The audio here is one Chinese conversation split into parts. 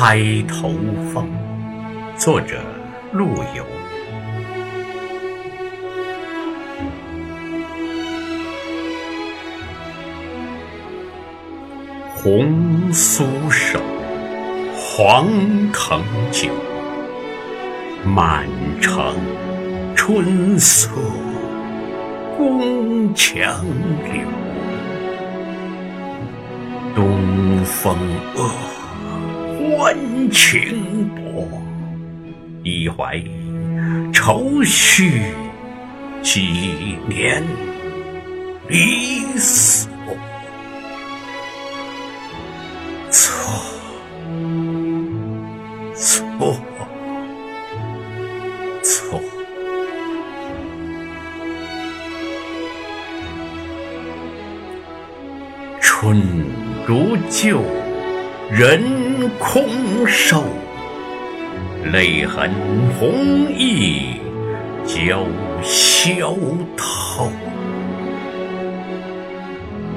开头风，作者陆游。红酥手，黄藤酒，满城春色宫墙柳。东风恶，温情薄，一怀愁绪，几年离索。错，错，错。春如旧，人空瘦，泪痕红浥鲛绡透。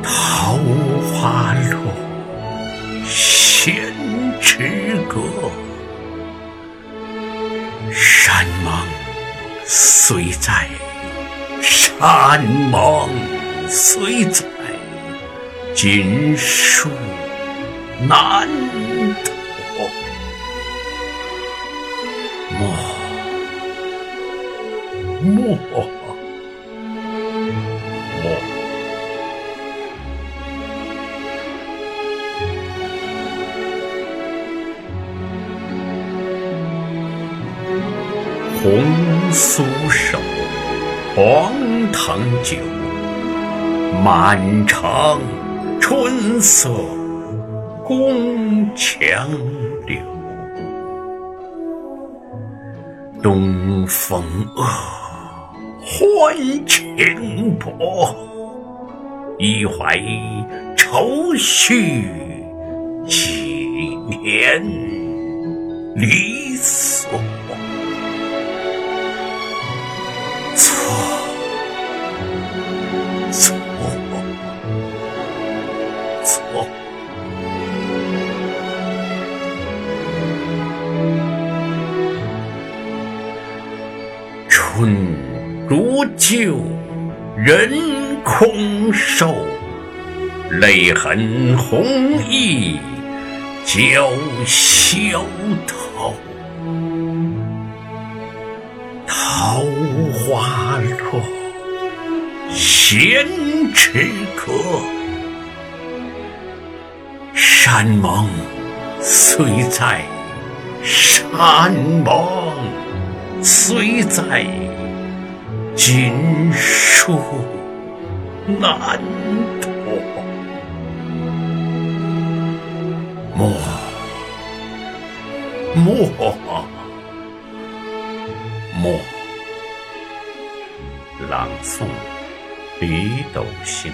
桃花落，闲池阁。山盟虽在，山盟虽在。锦书难躲，莫莫莫。红酥手，黄藤酒，满城。春色宫墙柳，东风恶，欢情薄，一怀愁绪，几年离春如旧，人空瘦，泪痕红浥鲛绡透。桃花落，闲池阁。山盟虽在，山盟虽在，锦书难托。莫莫莫。朗诵：北斗星。